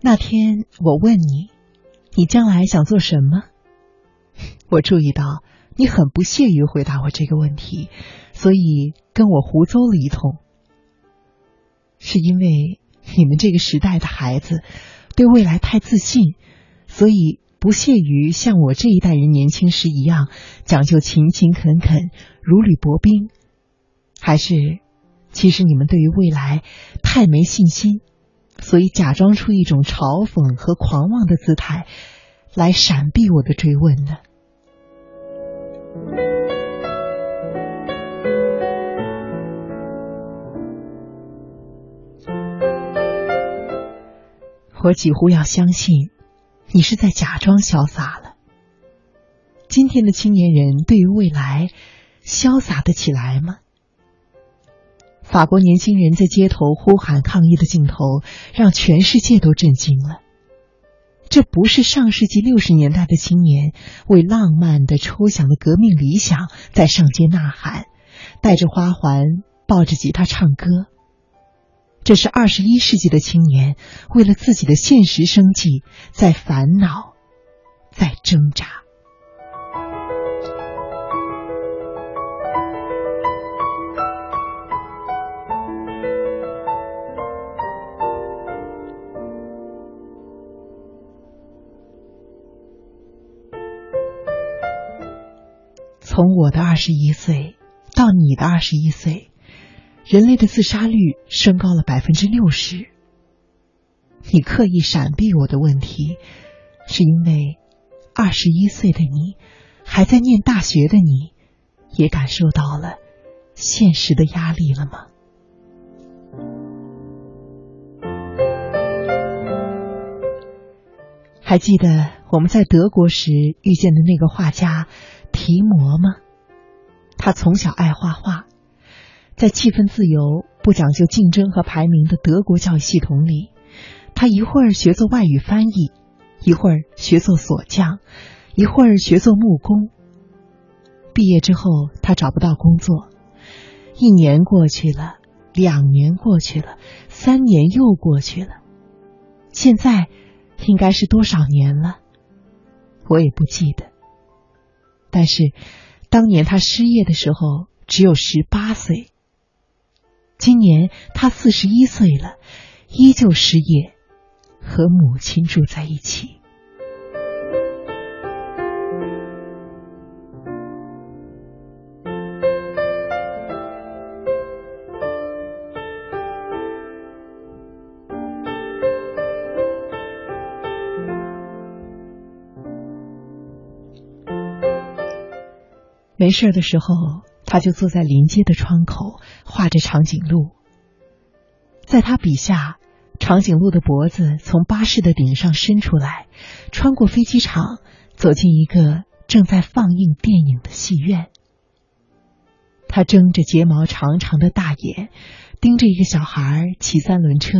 那天我问你，你将来想做什么？我注意到你很不屑于回答我这个问题，所以跟我胡诌了一通。是因为你们这个时代的孩子对未来太自信，所以不屑于像我这一代人年轻时一样讲究勤勤恳恳、如履薄冰，还是其实你们对于未来太没信心？所以假装出一种嘲讽和狂妄的姿态，来闪避我的追问呢？我几乎要相信，你是在假装潇洒了。今天的青年人对于未来，潇洒得起来吗？法国年轻人在街头呼喊抗议的镜头，让全世界都震惊了。这不是上世纪六十年代的青年为浪漫的、抽象的革命理想在上街呐喊，带着花环，抱着吉他唱歌。这是二十一世纪的青年为了自己的现实生计在烦恼，在挣扎。从我的二十一岁到你的二十一岁，人类的自杀率升高了百分之六十。你刻意闪避我的问题，是因为二十一岁的你，还在念大学的你，也感受到了现实的压力了吗？还记得我们在德国时遇见的那个画家？提摩吗？他从小爱画画，在气氛自由、不讲究竞争和排名的德国教育系统里，他一会儿学做外语翻译，一会儿学做锁匠，一会儿学做木工。毕业之后，他找不到工作，一年过去了，两年过去了，三年又过去了，现在应该是多少年了？我也不记得。但是，当年他失业的时候只有十八岁。今年他四十一岁了，依旧失业，和母亲住在一起。没事的时候，他就坐在临街的窗口画着长颈鹿。在他笔下，长颈鹿的脖子从巴士的顶上伸出来，穿过飞机场，走进一个正在放映电影的戏院。他睁着睫毛长长的大眼，盯着一个小孩骑三轮车。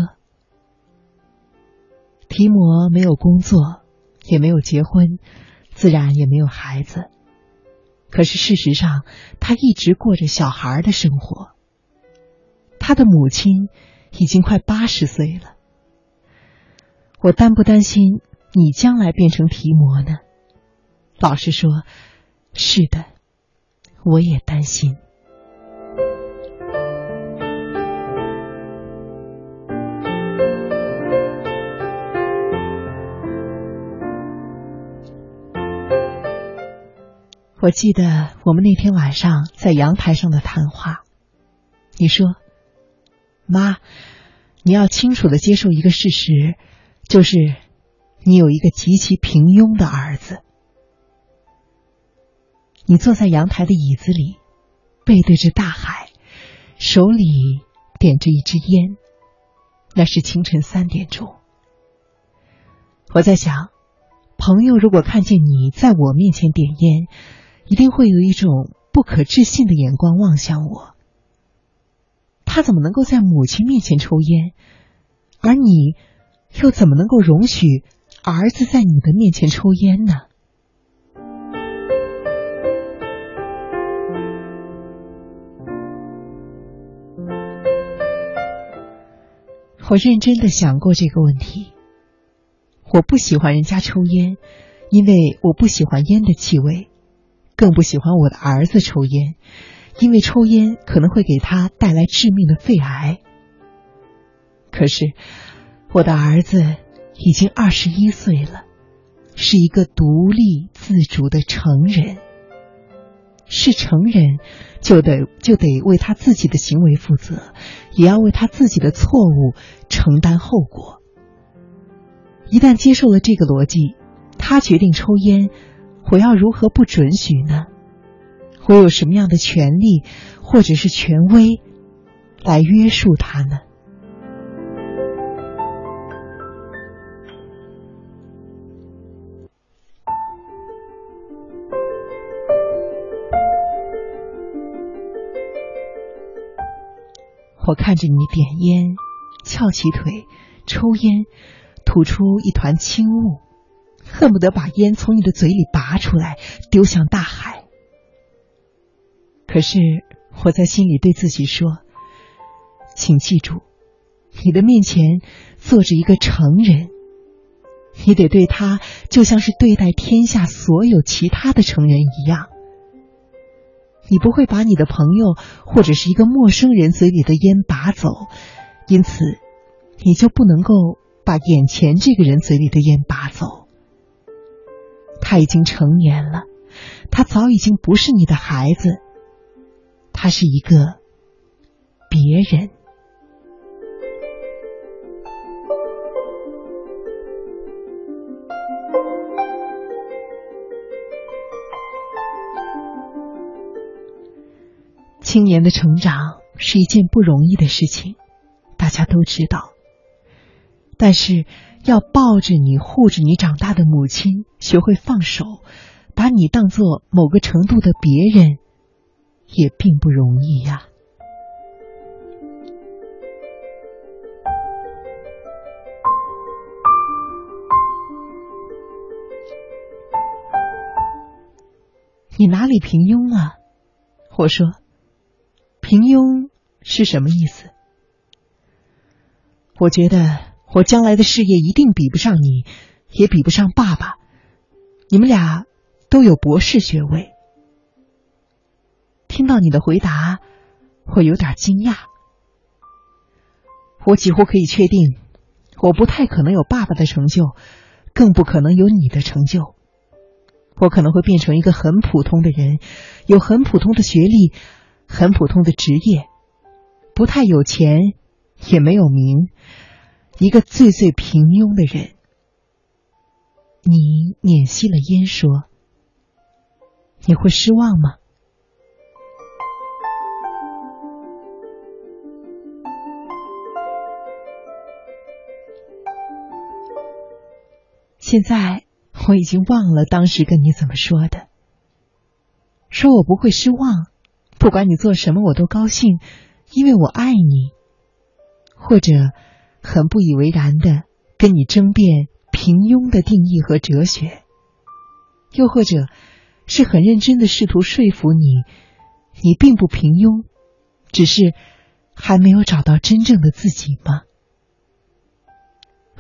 提摩没有工作，也没有结婚，自然也没有孩子。可是事实上，他一直过着小孩的生活。他的母亲已经快八十岁了。我担不担心你将来变成提摩呢？老实说，是的，我也担心。我记得我们那天晚上在阳台上的谈话，你说：“妈，你要清楚的接受一个事实，就是你有一个极其平庸的儿子。”你坐在阳台的椅子里，背对着大海，手里点着一支烟，那是清晨三点钟。我在想，朋友如果看见你在我面前点烟。一定会有一种不可置信的眼光望向我。他怎么能够在母亲面前抽烟，而你又怎么能够容许儿子在你的面前抽烟呢？我认真的想过这个问题，我不喜欢人家抽烟，因为我不喜欢烟的气味，更不喜欢我的儿子抽烟，因为抽烟可能会给他带来致命的肺癌。可是，我的儿子已经二十一岁了，是一个独立自主的成人。是成人，就得就得为他自己的行为负责，也要为他自己的错误承担后果。一旦接受了这个逻辑，他决定抽烟，我要如何不准许呢？我有什么样的权利或者是权威来约束他呢？我看着你点烟、翘起腿、抽烟，吐出一团轻雾，恨不得把烟从你的嘴里拔出来丢向大海。可是我在心里对自己说：“请记住，你的面前坐着一个成人，你得对他就像是对待天下所有其他的成人一样。”你不会把你的朋友或者是一个陌生人嘴里的烟拔走，因此你就不能够把眼前这个人嘴里的烟拔走。他已经成年了，他早已经不是你的孩子，他是一个别人。青年的成长是一件不容易的事情，大家都知道。但是，要抱着你、护着你长大的母亲学会放手，把你当做某个程度的别人，也并不容易呀。你哪里平庸了？我说。平庸是什么意思？我觉得我将来的事业一定比不上你，也比不上爸爸。你们俩都有博士学位。听到你的回答，我有点惊讶。我几乎可以确定，我不太可能有爸爸的成就，更不可能有你的成就。我可能会变成一个很普通的人，有很普通的学历。很普通的职业，不太有钱，也没有名，一个最最平庸的人。你捻熄了烟，说：“你会失望吗？”现在我已经忘了当时跟你怎么说的，说我不会失望。不管你做什么，我都高兴，因为我爱你。或者很不以为然的跟你争辩平庸的定义和哲学，又或者是很认真的试图说服你，你并不平庸，只是还没有找到真正的自己吗？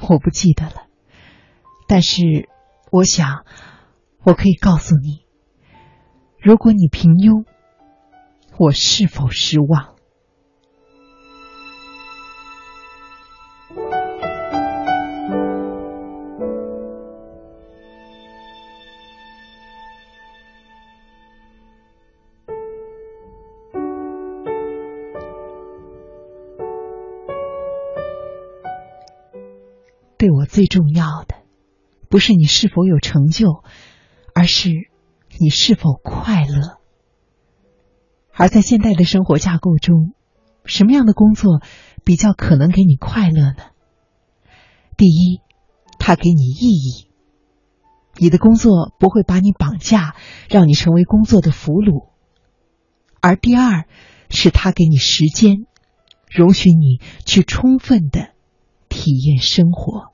我不记得了，但是我想我可以告诉你，如果你平庸。我是否失望？对我最重要的，不是你是否有成就，而是你是否快乐。而在现代的生活架构中，什么样的工作比较可能给你快乐呢？第一，它给你意义，你的工作不会把你绑架，让你成为工作的俘虏；而第二，是它给你时间，容许你去充分的体验生活。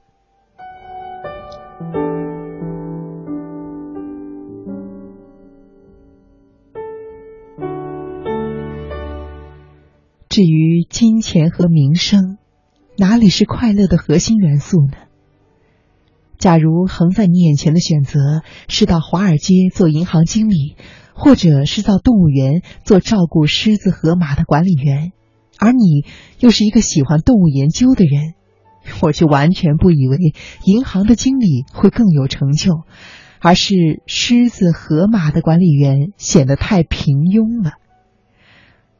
至于金钱和名声，哪里是快乐的核心元素呢？假如横在你眼前的选择是到华尔街做银行经理，或者是到动物园做照顾狮子、河马的管理员，而你又是一个喜欢动物研究的人，我就完全不以为银行的经理会更有成就，而是狮子、河马的管理员显得太平庸了。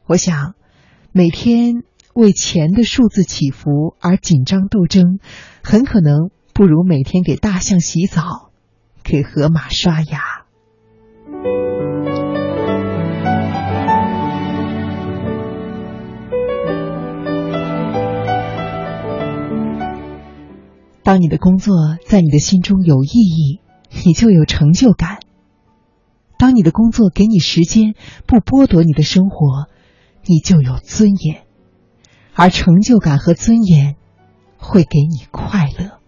我想，每天为钱的数字起伏而紧张斗争，很可能。不如每天给大象洗澡，给河马刷牙。当你的工作在你的心中有意义，你就有成就感；当你的工作给你时间，不剥夺你的生活，你就有尊严。而成就感和尊严会给你快乐。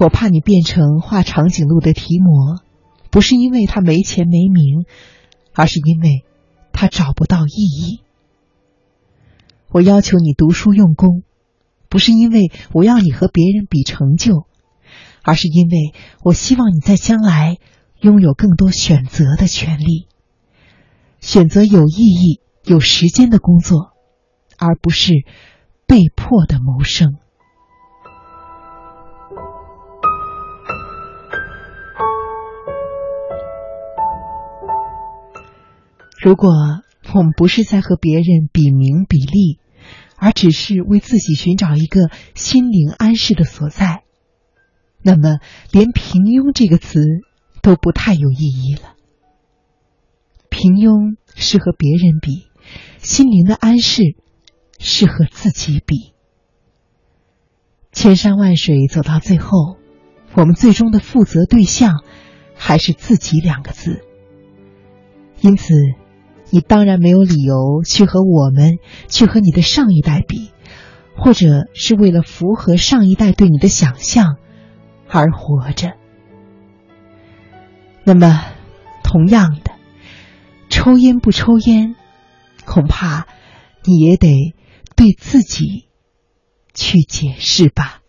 我怕你变成画长颈鹿的提摩，不是因为他没钱没名，而是因为他找不到意义。我要求你读书用功，不是因为我要你和别人比成就，而是因为我希望你在将来拥有更多选择的权利，选择有意义、有时间的工作，而不是被迫的谋生。如果我们不是在和别人比名比利，而只是为自己寻找一个心灵安适的所在，那么连“平庸”这个词都不太有意义了。平庸是和别人比，心灵的安适是和自己比。千山万水走到最后，我们最终的负责对象还是自己两个字。因此。你当然没有理由去和我们，去和你的上一代比，或者是为了符合上一代对你的想象而活着。那么，同样的，抽烟不抽烟，恐怕你也得对自己去解释吧。